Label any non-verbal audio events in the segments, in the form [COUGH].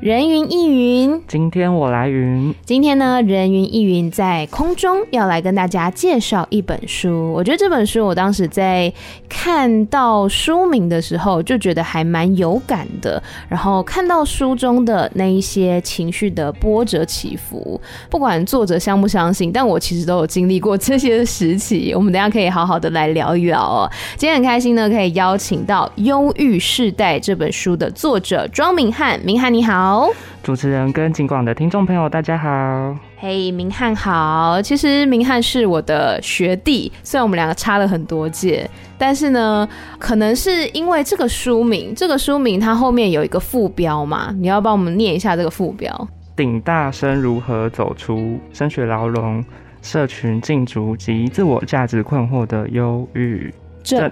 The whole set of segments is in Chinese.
人云亦云，今天我来云。今天呢，人云亦云在空中要来跟大家介绍一本书。我觉得这本书，我当时在看到书名的时候，就觉得还蛮有感的。然后看到书中的那一些情绪的波折起伏，不管作者相不相信，但我其实都有经历过这些时期。[LAUGHS] 我们等下可以好好的来聊一聊哦。今天很开心呢，可以邀请到《忧郁世代》这本书的作者庄明翰。明翰你好。好，主持人跟警广的听众朋友，大家好。嘿，明翰好。其实明翰是我的学弟，虽然我们两个差了很多届，但是呢，可能是因为这个书名，这个书名它后面有一个副标嘛，你要帮我们念一下这个副标。顶大生如何走出升学牢笼、社群禁足及自我价值困惑的忧郁。正，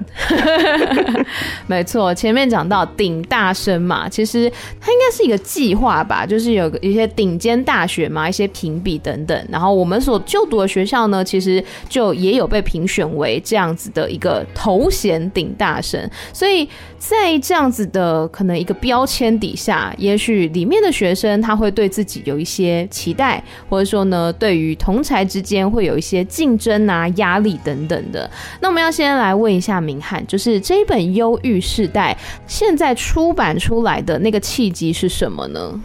[LAUGHS] 没错，前面讲到顶大生嘛，其实它应该是一个计划吧，就是有一些顶尖大学嘛，一些评比等等，然后我们所就读的学校呢，其实就也有被评选为这样子的一个头衔顶大生，所以在这样子的可能一个标签底下，也许里面的学生他会对自己有一些期待，或者说呢，对于同才之间会有一些竞争啊、压力等等的。那我们要先来问一下明翰，就是这一本《忧郁世代》现在出版出来的那个契机是什么呢？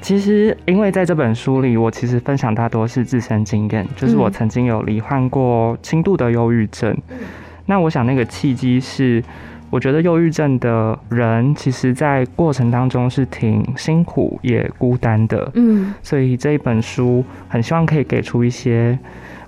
其实，因为在这本书里，我其实分享大多是自身经验，就是我曾经有罹患过轻度的忧郁症。嗯。那我想，那个契机是，我觉得忧郁症的人，其实在过程当中是挺辛苦也孤单的。嗯。所以这一本书很希望可以给出一些。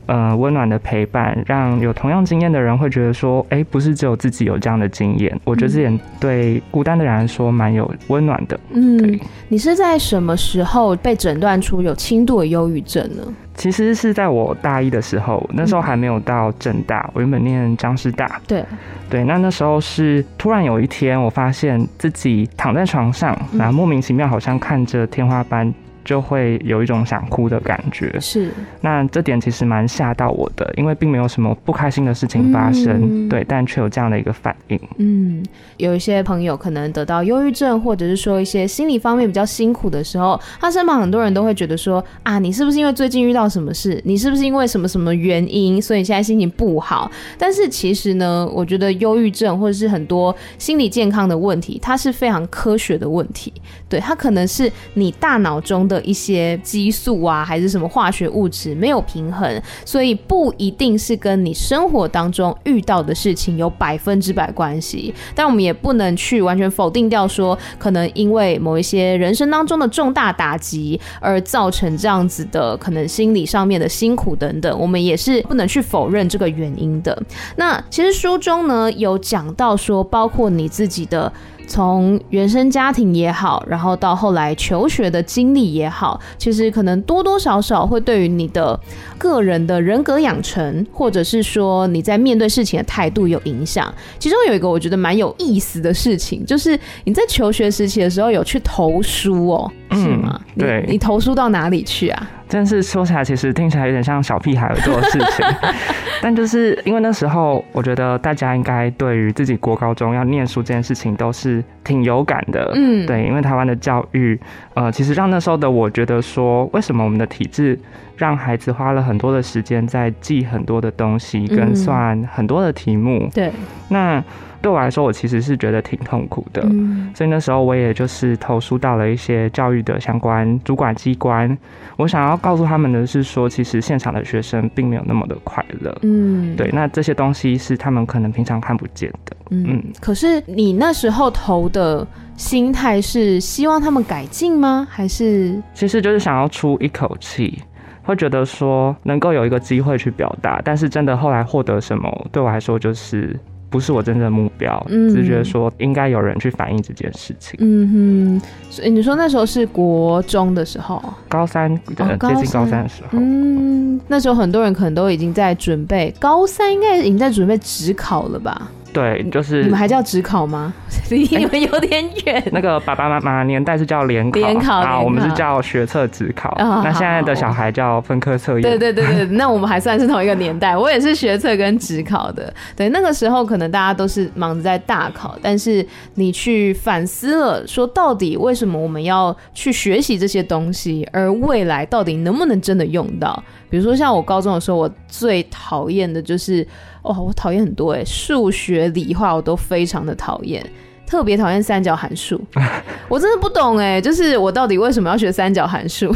呃，温暖的陪伴，让有同样经验的人会觉得说，哎、欸，不是只有自己有这样的经验。我觉得这点对孤单的人来说蛮有温暖的。嗯，你是在什么时候被诊断出有轻度的忧郁症呢？其实是在我大一的时候，那时候还没有到正大，我原本念江师大。对对，那那时候是突然有一天，我发现自己躺在床上，然后莫名其妙好像看着天花板。就会有一种想哭的感觉，是。那这点其实蛮吓到我的，因为并没有什么不开心的事情发生，嗯、对，但却有这样的一个反应。嗯，有一些朋友可能得到忧郁症，或者是说一些心理方面比较辛苦的时候，他身旁很多人都会觉得说啊，你是不是因为最近遇到什么事？你是不是因为什么什么原因，所以现在心情不好？但是其实呢，我觉得忧郁症或者是很多心理健康的问题，它是非常科学的问题。对，它可能是你大脑中的。的一些激素啊，还是什么化学物质没有平衡，所以不一定是跟你生活当中遇到的事情有百分之百关系。但我们也不能去完全否定掉说，可能因为某一些人生当中的重大打击而造成这样子的可能心理上面的辛苦等等，我们也是不能去否认这个原因的。那其实书中呢有讲到说，包括你自己的。从原生家庭也好，然后到后来求学的经历也好，其实可能多多少少会对于你的个人的人格养成，或者是说你在面对事情的态度有影响。其中有一个我觉得蛮有意思的事情，就是你在求学时期的时候有去投书哦，是吗？嗯，对。你，你投诉到哪里去啊？但是说起来，其实听起来有点像小屁孩做的事情。[LAUGHS] 但就是因为那时候，我觉得大家应该对于自己国高中要念书这件事情都是挺有感的。嗯，对，因为台湾的教育，呃，其实让那时候的我觉得说，为什么我们的体制让孩子花了很多的时间在记很多的东西，跟算很多的题目？嗯、对，那。对我来说，我其实是觉得挺痛苦的，嗯，所以那时候我也就是投诉到了一些教育的相关主管机关。我想要告诉他们的是说，其实现场的学生并没有那么的快乐。嗯，对，那这些东西是他们可能平常看不见的。嗯，嗯，可是你那时候投的心态是希望他们改进吗？还是其实就是想要出一口气，会觉得说能够有一个机会去表达，但是真的后来获得什么，对我来说就是。不是我真正的目标，嗯，只是觉得说应该有人去反映这件事情。嗯哼，所以你说那时候是国中的时候，高三的，哦，接近高三的时候。嗯，那时候很多人可能都已经在准备高三，应该已经在准备职考了吧？对，就是你们还叫职考吗？[LAUGHS] 离你们有点远、欸。那个爸爸妈妈年代是叫联考，联考啊，我们是叫学测职考。哦、那现在的小孩叫分科测验。对对对对，那我们还算是同一个年代。我也是学测跟职考的。对，那个时候可能大家都是忙着在大考，但是你去反思了，说到底为什么我们要去学习这些东西，而未来到底能不能真的用到？比如说像我高中的时候，我最讨厌的就是。哦，我讨厌很多诶，数学、理化我都非常的讨厌，特别讨厌三角函数。[LAUGHS] 我真的不懂诶，就是我到底为什么要学三角函数？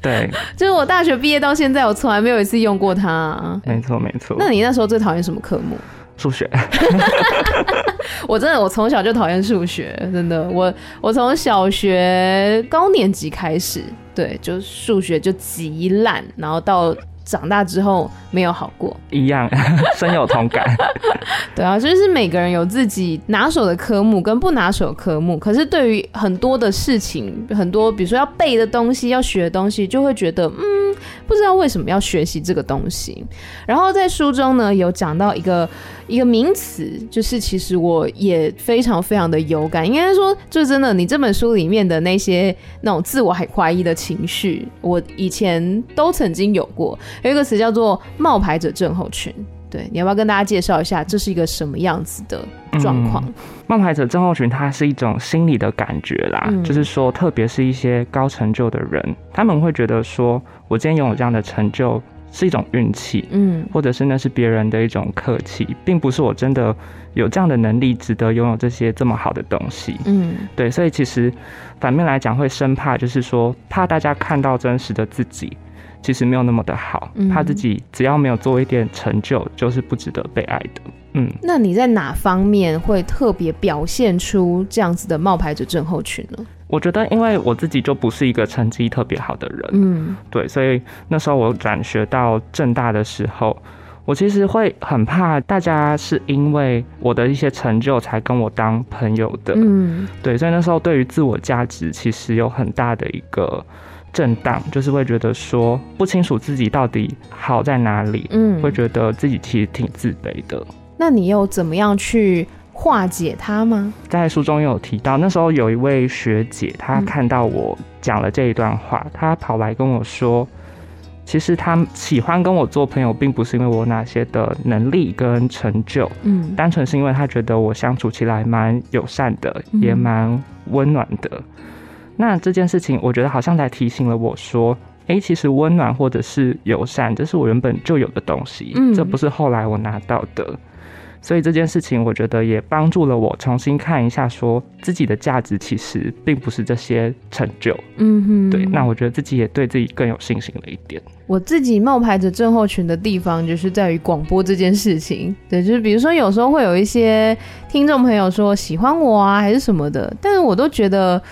对，[LAUGHS] 就是我大学毕业到现在，我从来没有一次用过它啊。没错，没错。那你那时候最讨厌什么科目？数学。[LAUGHS] 我真的，我从小就讨厌数学，真的。我我从小学高年级开始，对，就数学就极烂，然后到。长大之后没有好过，一样 [LAUGHS] 深有同感。[LAUGHS] 对啊，就是每个人有自己拿手的科目跟不拿手的科目，可是对于很多的事情，很多比如说要背的东西、要学的东西，就会觉得嗯，不知道为什么要学习这个东西。然后在书中呢，有讲到一个一个名词，就是其实我也非常非常的有感，应该说，就真的，你这本书里面的那些那种自我怀疑的情绪，我以前都曾经有过。有一个词叫做“冒牌者症候群”，对，你要不要跟大家介绍一下，这是一个什么样子的状况？嗯，冒牌者症候群，它是一种心理的感觉啦，嗯，就是说，特别是一些高成就的人，他们会觉得说，我今天拥有这样的成就是一种运气，嗯，或者是那是别人的一种客气，并不是我真的有这样的能力，值得拥有这些这么好的东西，嗯，对，所以其实反面来讲，会生怕就是说，怕大家看到真实的自己。其实没有那么的好，怕自己只要没有做一点成就，就是不值得被爱的。嗯，那你在哪方面会特别表现出这样子的冒牌者症候群呢？我觉得，因为我自己就不是一个成绩特别好的人，嗯，对，所以那时候我转学到正大的时候，我其实会很怕大家是因为我的一些成就才跟我当朋友的，嗯，对，所以那时候对于自我价值其实有很大的一个。震荡就是会觉得说不清楚自己到底好在哪里，嗯，会觉得自己其实挺自卑的。那你又怎么样去化解它吗？在书中有提到，那时候有一位学姐，她看到我讲了这一段话，嗯，她跑来跟我说，其实她喜欢跟我做朋友，并不是因为我哪些的能力跟成就，嗯，单纯是因为她觉得我相处起来蛮友善的，也蛮温暖的。那这件事情，我觉得好像才提醒了我说，哎、欸，其实温暖或者是友善，这是我原本就有的东西，嗯，这不是后来我拿到的。所以这件事情，我觉得也帮助了我重新看一下，说自己的价值其实并不是这些成就，嗯哼，对。那我觉得自己也对自己更有信心了一点。我自己冒牌者症候群的地方，就是在于广播这件事情。对，就是比如说有时候会有一些听众朋友说喜欢我啊，还是什么的，但是我都觉得。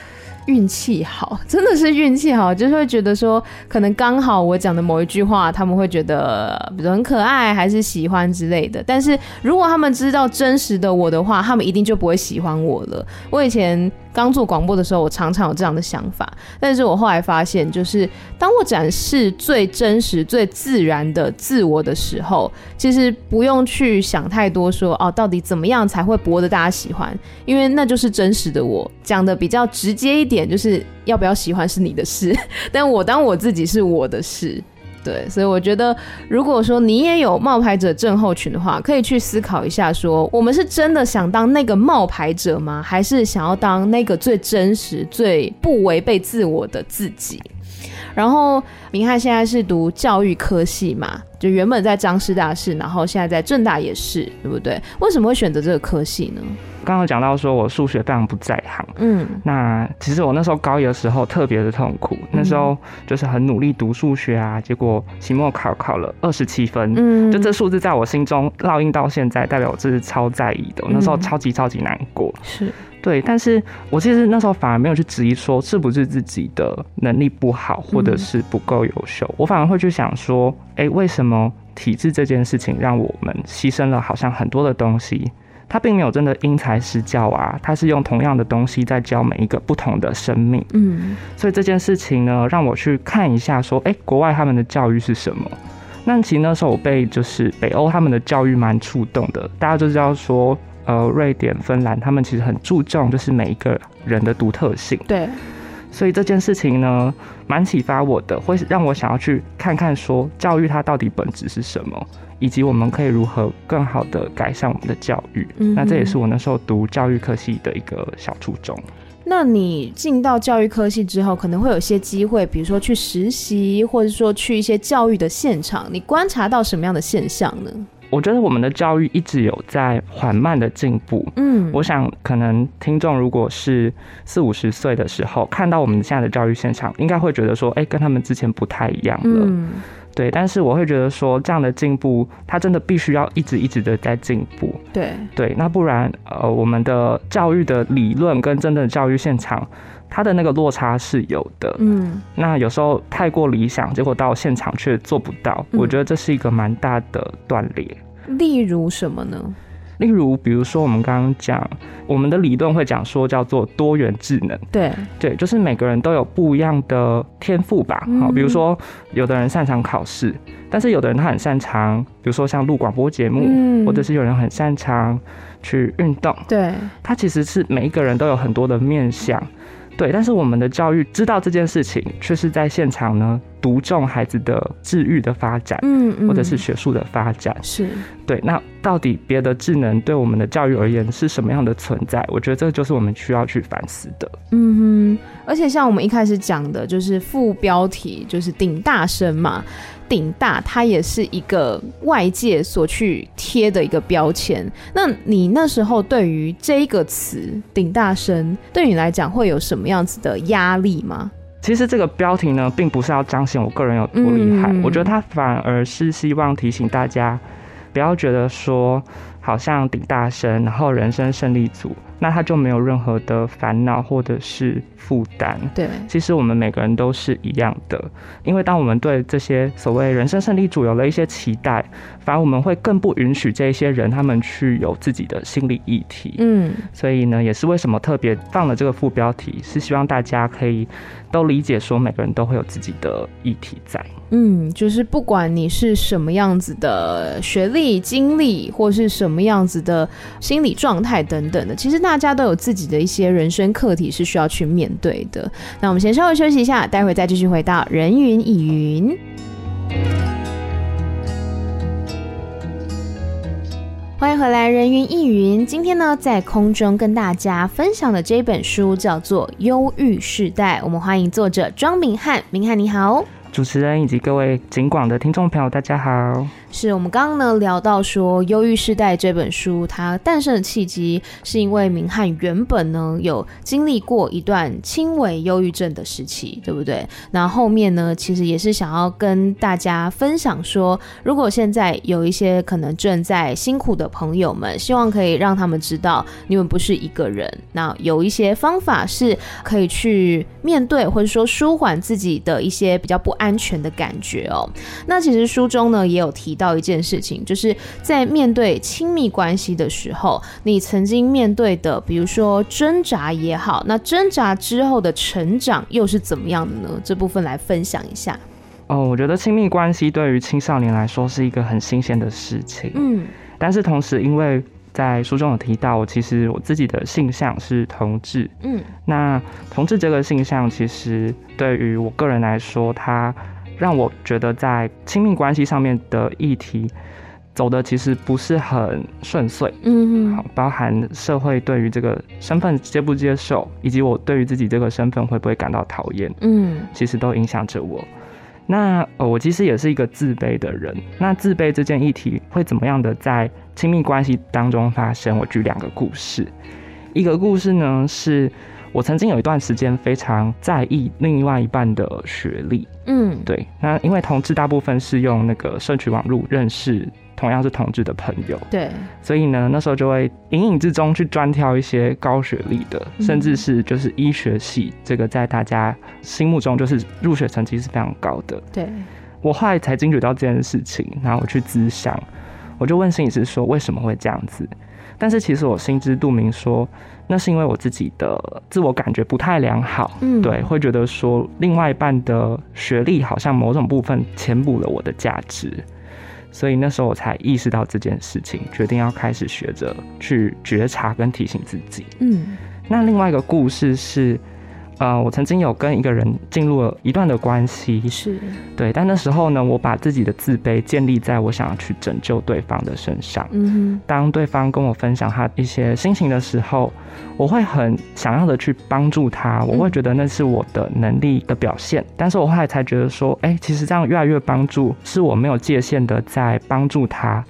运气好，真的是运气好，就是会觉得说，可能刚好我讲的某一句话，他们会觉得，比如很可爱，还是喜欢之类的。但是如果他们知道真实的我的话，他们一定就不会喜欢我了。我以前。刚做广播的时候，我常常有这样的想法，但是我后来发现，就是当我展示最真实、最自然的自我的时候，其实不用去想太多说，哦，到底怎么样才会博得大家喜欢，因为那就是真实的我。讲的比较直接一点，就是要不要喜欢是你的事，但我当我自己是我的事。对，所以我觉得，如果说你也有冒牌者症候群的话，可以去思考一下说，我们是真的想当那个冒牌者吗？还是想要当那个最真实、最不违背自我的自己？然后，明翰现在是读教育科系嘛，就原本在张师大是，然后现在在政大也是，对不对？为什么会选择这个科系呢？刚刚讲到说我数学非常不在行，嗯，那其实我那时候高一的时候特别的痛苦，嗯，那时候就是很努力读数学啊，结果期末考考了二十七分，嗯，就这数字在我心中烙印到现在，代表我这是超在意的，我那时候超级超级难过，是对，但是我其实那时候反而没有去质疑说是不是自己的能力不好，或者是不够优秀，我反而会去想说，哎，为什么体制这件事情让我们牺牲了好像很多的东西？他并没有真的因材施教啊，他是用同样的东西在教每一个不同的生命。嗯，所以这件事情呢，让我去看一下，说，哎，国外他们的教育是什么？那其实那时候我被就是北欧他们的教育蛮触动的。大家就知道说，呃瑞典、芬兰，他们其实很注重就是每一个人的独特性。对。所以这件事情呢，蛮启发我的，会让我想要去看看说教育它到底本质是什么，以及我们可以如何更好的改善我们的教育。嗯，那这也是我那时候读教育科系的一个小初衷。那你进到教育科系之后，可能会有些机会，比如说去实习，或者说去一些教育的现场，你观察到什么样的现象呢？我觉得我们的教育一直有在缓慢的进步。嗯，我想可能听众如果是四五十岁的时候看到我们现在的教育现场，应该会觉得说，哎，跟他们之前不太一样了。嗯，对。但是我会觉得说，这样的进步，它真的必须要一直一直的在进步。对对，那不然，呃，我们的教育的理论跟真正的教育现场，它的那个落差是有的。嗯，那有时候太过理想，结果到现场却做不到，我觉得这是一个蛮大的断裂。例如什么呢？例如，比如说我们刚刚讲，我们的理论会讲说叫做多元智能。对对，就是每个人都有不一样的天赋吧。好，比如说有的人擅长考试，但是有的人他很擅长，比如说像录广播节目，嗯，或者是有人很擅长去运动。对，他其实是每一个人都有很多的面向。对，但是我们的教育知道这件事情，却是在现场呢，独重孩子的智育的发展，嗯，嗯，或者是学术的发展，是对。那到底别的智能对我们的教育而言是什么样的存在？我觉得这就是我们需要去反思的。嗯哼，而且像我们一开始讲的，就是副标题就是顶大生嘛。顶大，它也是一个外界所去贴的一个标签。那你那时候对于这个词“顶大生”，对你来讲会有什么样子的压力吗？其实这个标题呢，并不是要彰显我个人有多厉害，嗯、我觉得它反而是希望提醒大家，不要觉得说好像顶大生，然后人生胜利组。那他就没有任何的烦恼或者是负担。对，其实我们每个人都是一样的，因为当我们对这些所谓人生胜利组有了一些期待，反而我们会更不允许这一些人他们去有自己的心理议题。嗯，所以呢，也是为什么特别放了这个副标题，是希望大家可以都理解说，每个人都会有自己的议题在。嗯，就是不管你是什么样子的学历、经历，或是什么样子的心理状态等等的，其实大家都有自己的一些人生课题是需要去面对的。那我们先稍微休息一下，待会再继续回到人云亦云。欢迎回来，人云亦云。今天呢，在空中跟大家分享的这本书叫做《忧郁世代》，我们欢迎作者庄明翰。明翰你好。主持人以及各位警广的听众朋友，大家好。是我们刚刚呢聊到说，《忧郁世代》这本书它诞生的契机，是因为明翰原本呢有经历过一段轻微忧郁症的时期，对不对？那，后面呢，其实也是想要跟大家分享说，如果现在有一些可能正在辛苦的朋友们，希望可以让他们知道，你们不是一个人。那有一些方法是可以去面对，或者说舒缓自己的一些比较不安全的感觉哦。那其实书中呢也有提。到一件事情，就是在面对亲密关系的时候，你曾经面对的，比如说挣扎也好，那挣扎之后的成长又是怎么样的呢？这部分来分享一下。哦，我觉得亲密关系对于青少年来说是一个很新鲜的事情。嗯，但是同时，因为在书中有提到，我其实我自己的性向是同志。嗯，那同志这个性向，其实对于我个人来说，它。让我觉得在亲密关系上面的议题走的其实不是很顺遂，嗯，好，包含社会对于这个身份接不接受，以及我对于自己这个身份会不会感到讨厌，嗯，其实都影响着我。那呃，我其实也是一个自卑的人。那自卑这件议题会怎么样的在亲密关系当中发生？我举两个故事。一个故事呢是。我曾经有一段时间非常在意另外一半的学历，嗯，对。那因为同志大部分是用那个社群网络认识同样是同志的朋友，对，所以呢，那时候就会隐隐之中去专挑一些高学历的，甚至是就是医学系，这个在大家心目中就是入学成绩是非常高的。对，我后来才惊觉到这件事情，然后我去咨商，我就问心理师说为什么会这样子？但是其实我心知肚明说。那是因为我自己的自我感觉不太良好，嗯，对，会觉得说另外一半的学历好像某种部分填补了我的价值，所以那时候我才意识到这件事情，决定要开始学着去觉察跟提醒自己。嗯，那另外一个故事是。呃，我曾经有跟一个人进入了一段的关系，是对，但那时候呢，我把自己的自卑建立在我想要去拯救对方的身上。嗯哼，当对方跟我分享他一些心情的时候，我会很想要的去帮助他，我会觉得那是我的能力的表现。嗯、但是我后来才觉得说，哎、欸，其实这样越来越帮助，是我没有界限的在帮助他。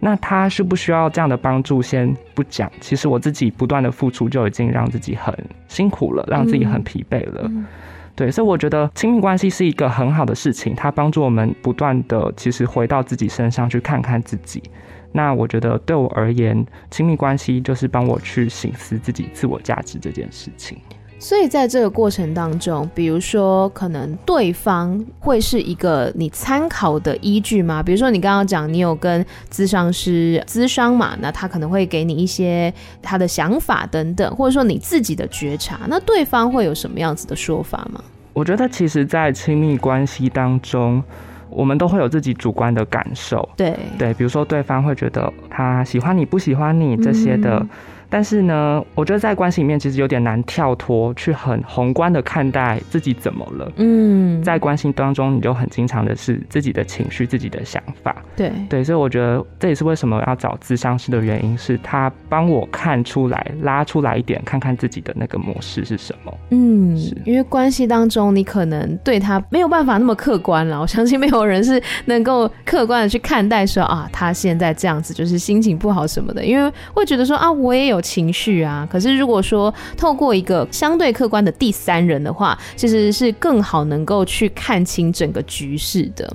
那他需不需要这样的帮助？先不讲。其实我自己不断的付出就已经让自己很辛苦了，让自己很疲惫了。嗯、对，所以我觉得亲密关系是一个很好的事情，它帮助我们不断的其实回到自己身上去看看自己。那我觉得对我而言，亲密关系就是帮我去醒思自己自我价值这件事情。所以在这个过程当中，比如说，可能对方会是一个你参考的依据吗？比如说，你刚刚讲你有跟咨商师咨商嘛，那他可能会给你一些他的想法等等，或者说你自己的觉察，那对方会有什么样子的说法吗？我觉得，其实，在亲密关系当中，我们都会有自己主观的感受。对对，比如说，对方会觉得他喜欢你不喜欢你这些的。嗯但是呢，我觉得在关系里面其实有点难跳脱，去很宏观的看待自己怎么了。嗯，在关系当中，你就很经常的是自己的情绪、自己的想法。对对，所以我觉得这也是为什么要找咨商师的原因，是他帮我看出来、拉出来一点，看看自己的那个模式是什么。嗯，因为关系当中，你可能对他没有办法那么客观了。我相信没有人是能够客观的去看待说啊，他现在这样子就是心情不好什么的，因为会觉得说啊，我也有。情绪啊，可是如果说透过一个相对客观的第三人的话，其实是更好能够去看清整个局势的。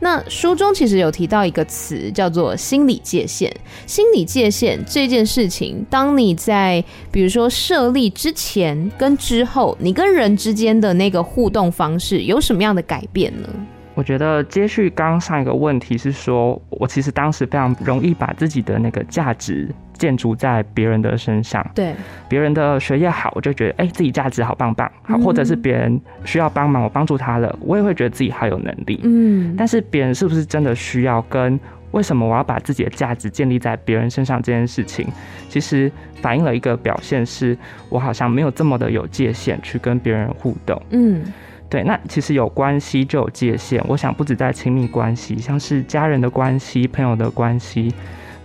那书中其实有提到一个词叫做心理界限。心理界限这件事情，当你在比如说设立之前跟之后，你跟人之间的那个互动方式有什么样的改变呢？我觉得接续刚上一个问题是说，我其实当时非常容易把自己的那个价值建筑在别人的身上。对，别人的学业好，我就觉得哎、欸，自己价值好棒棒。好，或者是别人需要帮忙，我帮助他了，我也会觉得自己好有能力。嗯，但是别人是不是真的需要？跟为什么我要把自己的价值建立在别人身上这件事情，其实反映了一个表现，是我好像没有这么的有界限去跟别人互动。嗯。对，那其实有关系就有界限。我想不止在亲密关系，像是家人的关系、朋友的关系，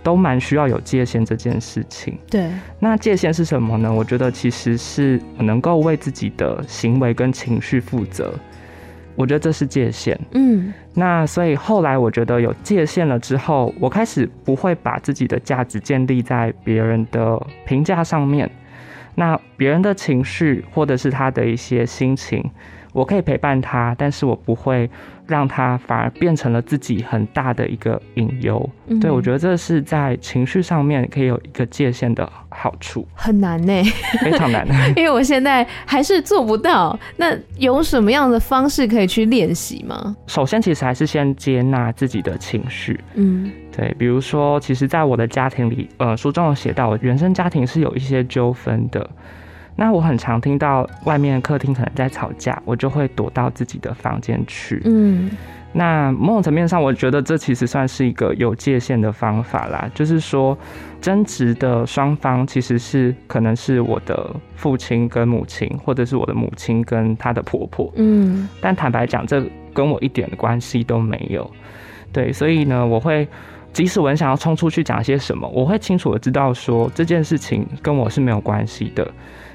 都蛮需要有界限这件事情。对，那界限是什么呢？我觉得其实是能够为自己的行为跟情绪负责。我觉得这是界限。嗯，那所以后来我觉得有界限了之后，我开始不会把自己的价值建立在别人的评价上面。那别人的情绪或者是他的一些心情。我可以陪伴他，但是我不会让他反而变成了自己很大的一个隐忧。嗯、对，我觉得这是在情绪上面可以有一个界限的好处。很难呢，非常难，[LAUGHS] 因为我现在还是做不到。那有什么样的方式可以去练习吗？首先，其实还是先接纳自己的情绪。嗯，对，比如说，其实，在我的家庭里，呃，书中有写到，我原生家庭是有一些纠纷的。那我很常听到外面客厅可能在吵架，我就会躲到自己的房间去。嗯，那某种层面上，我觉得这其实算是一个有界限的方法啦。就是说，争执的双方其实是可能是我的父亲跟母亲，或者是我的母亲跟她的婆婆。嗯，但坦白讲，这跟我一点关系都没有。对，所以呢，我会即使我很想要冲出去讲些什么，我会清楚的知道说这件事情跟我是没有关系的。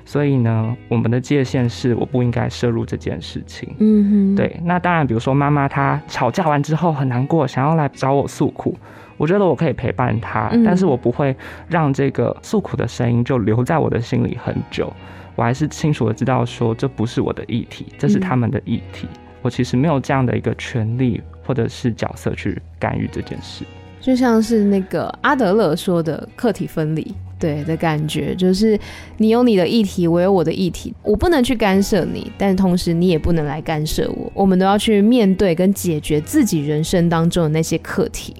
所以呢，我们的界限是我不应该涉入这件事情。嗯哼，对。那当然，比如说妈妈她吵架完之后很难过，想要来找我诉苦，我觉得我可以陪伴她，嗯，但是我不会让这个诉苦的声音就留在我的心里很久。我还是清楚的知道说，这不是我的议题，这是他们的议题。嗯，我其实没有这样的一个权利或者是角色去干预这件事。就像是那个阿德勒说的课题分离。对的感觉就是，你有你的议题，我有我的议题，我不能去干涉你，但同时你也不能来干涉我。我们都要去面对跟解决自己人生当中的那些课题。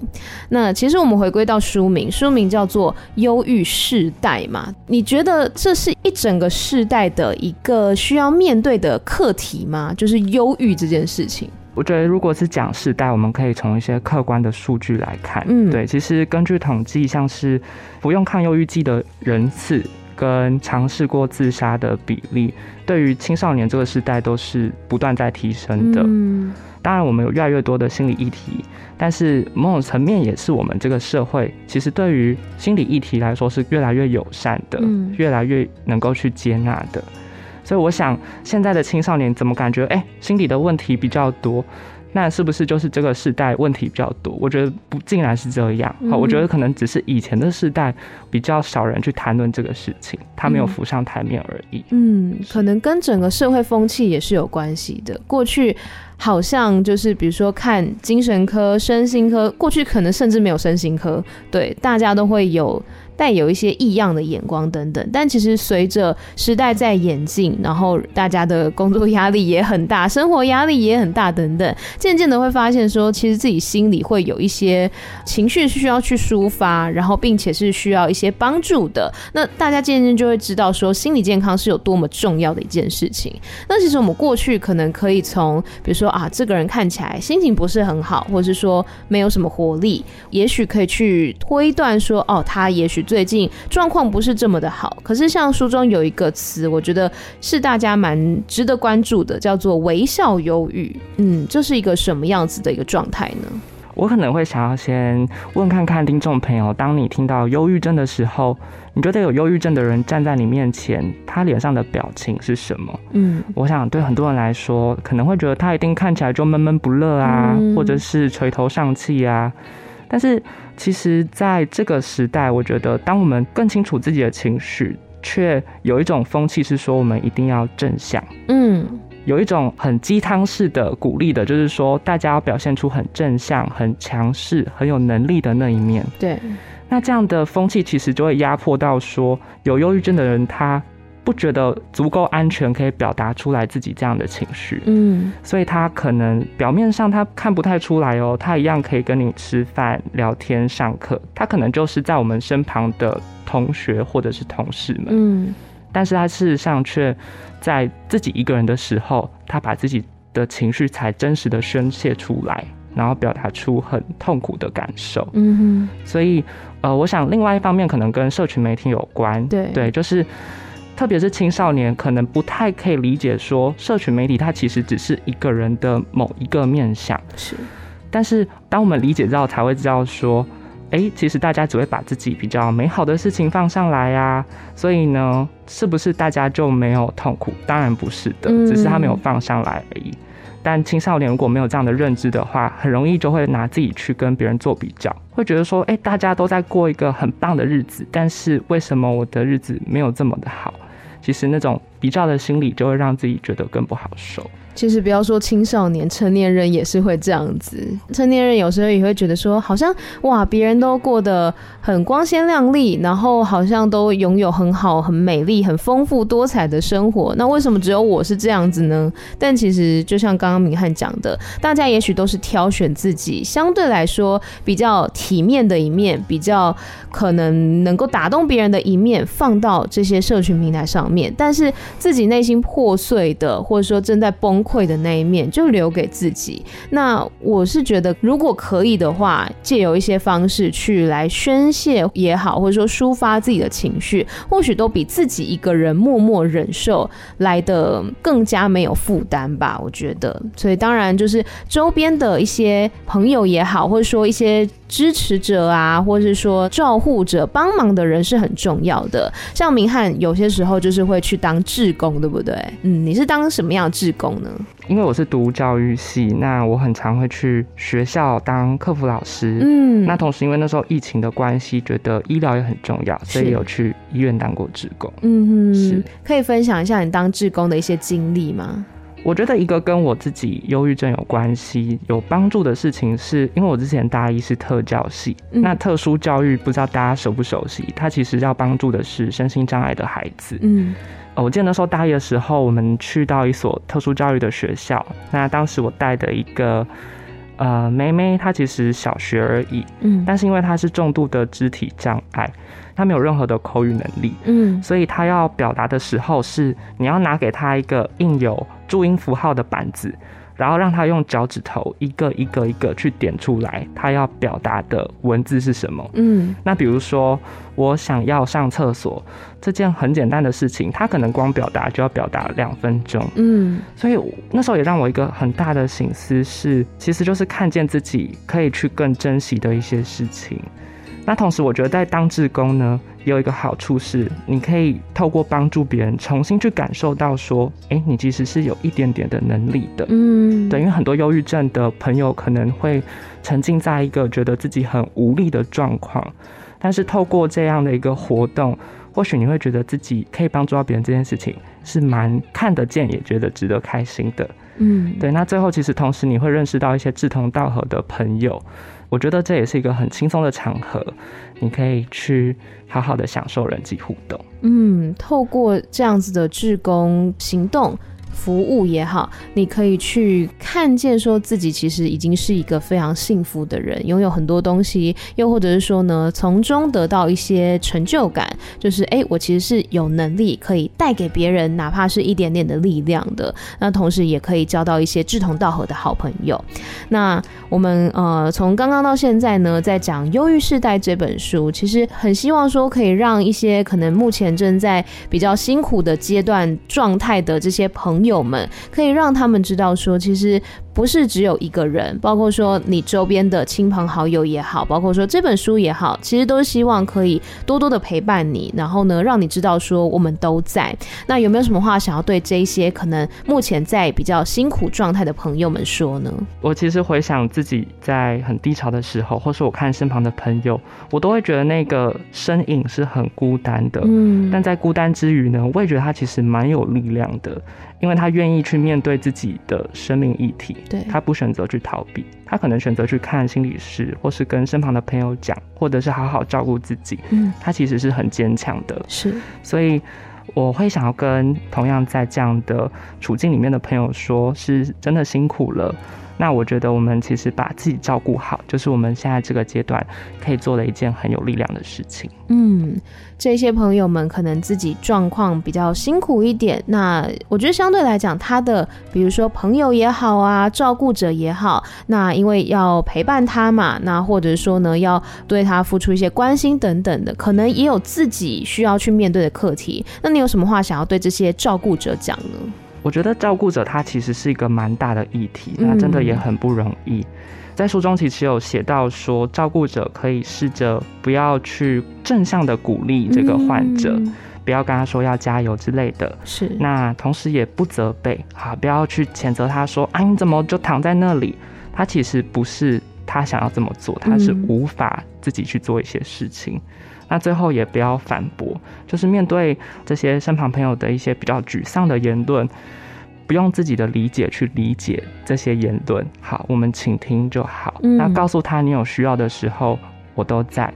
那其实我们回归到书名，书名叫做《忧郁世代》嘛？你觉得这是一整个世代的一个需要面对的课题吗？就是忧郁这件事情。我觉得如果是讲世代，我们可以从一些客观的数据来看。嗯，对，其实根据统计，像是服用抗忧郁剂的人次跟尝试过自杀的比例，对于青少年这个时代都是不断在提升的。嗯，当然我们有越来越多的心理议题，但是某种层面也是我们这个社会其实对于心理议题来说是越来越友善的，嗯，越来越能够去接纳的。所以我想，现在的青少年怎么感觉，哎、欸，心理的问题比较多？那是不是就是这个世代问题比较多？我觉得不竟然是这样。好，我觉得可能只是以前的世代比较少人去谈论这个事情，他没有浮上台面而已。嗯，可能跟整个社会风气也是有关系的。过去好像就是比如说看精神科、身心科，过去可能甚至没有身心科，对，大家都会有。带有一些异样的眼光等等，但其实随着时代在演进，然后大家的工作压力也很大，生活压力也很大等等，渐渐的会发现说，其实自己心里会有一些情绪是需要去抒发，然后并且是需要一些帮助的。那大家渐渐就会知道说，心理健康是有多么重要的一件事情。那其实我们过去可能可以从，比如说啊，这个人看起来心情不是很好，或者是说没有什么活力，也许可以去推断说，哦，他也许。最近状况不是这么的好，可是像书中有一个词，我觉得是大家蛮值得关注的，叫做微笑忧郁。嗯，这是一个什么样子的一个状态呢？我可能会想要先问看看听众朋友，当你听到忧郁症的时候，你觉得有忧郁症的人站在你面前，他脸上的表情是什么？嗯，我想对很多人来说，可能会觉得他一定看起来就闷闷不乐啊，嗯、或者是垂头丧气啊。但是，其实在这个时代，我觉得当我们更清楚自己的情绪，却有一种风气是说我们一定要正向，嗯，有一种很鸡汤式的鼓励的，就是说大家要表现出很正向、很强势、很有能力的那一面。对，那这样的风气其实就会压迫到说有忧郁症的人他。不觉得足够安全，可以表达出来自己这样的情绪，嗯，所以他可能表面上他看不太出来哦，他一样可以跟你吃饭、聊天、上课，他可能就是在我们身旁的同学或者是同事们，嗯，但是他事实上却在自己一个人的时候，他把自己的情绪才真实的宣泄出来，然后表达出很痛苦的感受，嗯哼，所以呃，我想另外一方面可能跟社群媒体有关，对。对，就是。特别是青少年，可能不太可以理解说，社群媒体它其实只是一个人的某一个面相。是，但是当我们理解到，才会知道说，哎、欸，其实大家只会把自己比较美好的事情放上来呀、啊。所以呢，是不是大家就没有痛苦？当然不是的，只是他没有放上来而已。但青少年如果没有这样的认知的话，很容易就会拿自己去跟别人做比较，会觉得说，哎、大家都在过一个很棒的日子，但是为什么我的日子没有这么的好？其实那种比较的心理就会让自己觉得更不好受。其实不要说青少年，成年人也是会这样子。成年人有时候也会觉得说，好像哇，别人都过得很光鲜亮丽，然后好像都拥有很好、很美丽、很丰富多彩的生活。那为什么只有我是这样子呢？但其实就像刚刚明翰讲的，大家也许都是挑选自己相对来说比较体面的一面，比较可能能够打动别人的一面，放到这些社群平台上面。但是自己内心破碎的，或者说正在崩。溃的那一面就留给自己。那我是觉得，如果可以的话，借由一些方式去来宣泄也好，或者说抒发自己的情绪，或许都比自己一个人默默忍受来的更加没有负担吧。我觉得，所以当然就是周边的一些朋友也好，或者说一些。支持者啊，或是说照护者、帮忙的人是很重要的。像明翰有些时候就是会去当志工，对不对？嗯，你是当什么样的志工呢？因为我是读教育系，那我很常会去学校当客服老师。嗯，那同时因为那时候疫情的关系，觉得医疗也很重要，所以有去医院当过志工。嗯哼，是。可以分享一下你当志工的一些经历吗？我觉得一个跟我自己忧郁症有关系、有帮助的事情，是因为我之前大一是特教系，嗯、那特殊教育不知道大家熟不熟悉？它其实要帮助的是身心障碍的孩子。嗯，我记得那时候大一的时候，我们去到一所特殊教育的学校，那当时我带的一个呃妹妹，她其实小学而已，嗯，但是因为她是重度的肢体障碍。她没有任何的口语能力，嗯，所以她要表达的时候是你要拿给她一个印有注音符号的板子，然后让他用脚趾头一个一个一个去点出来，他要表达的文字是什么。嗯，那比如说我想要上厕所这件很简单的事情，他可能光表达就要表达两分钟。嗯，所以那时候也让我一个很大的醒思是，其实就是看见自己可以去更珍惜的一些事情。那同时，我觉得在当志工呢，有一个好处是，你可以透过帮助别人，重新去感受到说，哎，你其实是有一点点的能力的。嗯，对，因为很多忧郁症的朋友可能会沉浸在一个觉得自己很无力的状况，但是透过这样的一个活动，或许你会觉得自己可以帮助到别人这件事情是蛮看得见，也觉得值得开心的。嗯，对。那最后，其实同时你会认识到一些志同道合的朋友。我觉得这也是一个很轻松的场合，你可以去好好的享受人际互动。嗯，透过这样子的志工行动。服务也好，你可以去看见说自己其实已经是一个非常幸福的人，拥有很多东西，又或者是说呢，从中得到一些成就感，就是哎、我其实是有能力可以带给别人哪怕是一点点的力量的。那同时也可以交到一些志同道合的好朋友。那我们呃，从刚刚到现在呢，在讲《忧郁世代》这本书，其实很希望说可以让一些可能目前正在比较辛苦的阶段状态的这些朋。友们可以让他们知道说，其实不是只有一个人，包括说你周边的亲朋好友也好，包括说这本书也好，其实都是希望可以多多的陪伴你，然后呢，让你知道说我们都在。那有没有什么话想要对这一些可能目前在比较辛苦状态的朋友们说呢？我其实回想自己在很低潮的时候，或是我看身旁的朋友，我都会觉得那个身影是很孤单的。嗯，但在孤单之余呢，我也觉得他其实蛮有力量的。因为他愿意去面对自己的生命议题，对，他不选择去逃避，他可能选择去看心理师，或是跟身旁的朋友讲，或者是好好照顾自己。嗯，他其实是很坚强的。是，所以我会想要跟同样在这样的处境里面的朋友说，是真的辛苦了。那我觉得我们其实把自己照顾好，就是我们现在这个阶段可以做的一件很有力量的事情。嗯，这些朋友们可能自己状况比较辛苦一点，那我觉得相对来讲，他的比如说朋友也好啊，照顾者也好，那因为要陪伴他嘛，那或者说呢，要对他付出一些关心等等的，可能也有自己需要去面对的课题。那你有什么话想要对这些照顾者讲呢？我觉得照顾者他其实是一个蛮大的议题，那真的也很不容易。嗯、在书中其实有写到说，照顾者可以试着不要去正向的鼓励这个患者，嗯、不要跟他说要加油之类的。是。那同时也不责备，好，不要去谴责他说，啊，你怎么就躺在那里？他其实不是他想要这么做，他是无法自己去做一些事情。嗯那最后也不要反驳，就是面对这些身旁朋友的一些比较沮丧的言论，不用自己的理解去理解这些言论。好，我们倾听就好。嗯。那告诉他你有需要的时候，我都在。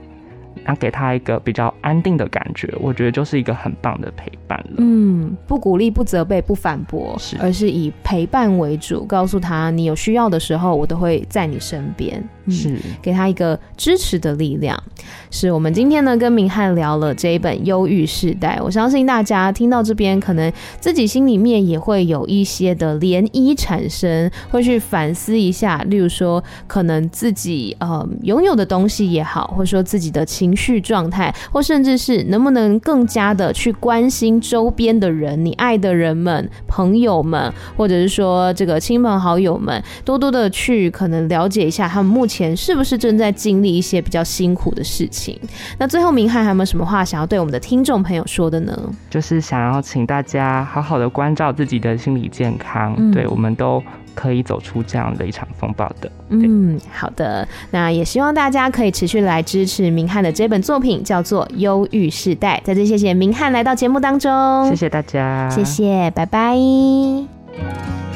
那给他一个比较安定的感觉，我觉得就是一个很棒的陪伴了。嗯，不鼓励、不责备、不反驳，是而是以陪伴为主，告诉他你有需要的时候，我都会在你身边。嗯、是给他一个支持的力量。是我们今天呢跟明翰聊了这一本《忧郁世代》，我相信大家听到这边，可能自己心里面也会有一些的涟漪产生，会去反思一下，例如说，可能自己呃拥有的东西也好，或者说自己的情绪状态，或甚至是能不能更加的去关心周边的人，你爱的人们、朋友们，或者是说这个亲朋好友们，多多的去可能了解一下他们目前是不是正在经历一些比较辛苦的事情。那最后，明翰还有没有什么话想要对我们的听众朋友说的呢？就是想要请大家好好的关照自己的心理健康，嗯、对，我们都可以走出这样的一场风暴的。嗯，好的。那也希望大家可以持续来支持明翰的这本作品，叫做《忧郁世代》。再次谢谢明翰来到节目当中，谢谢大家，谢谢，拜拜。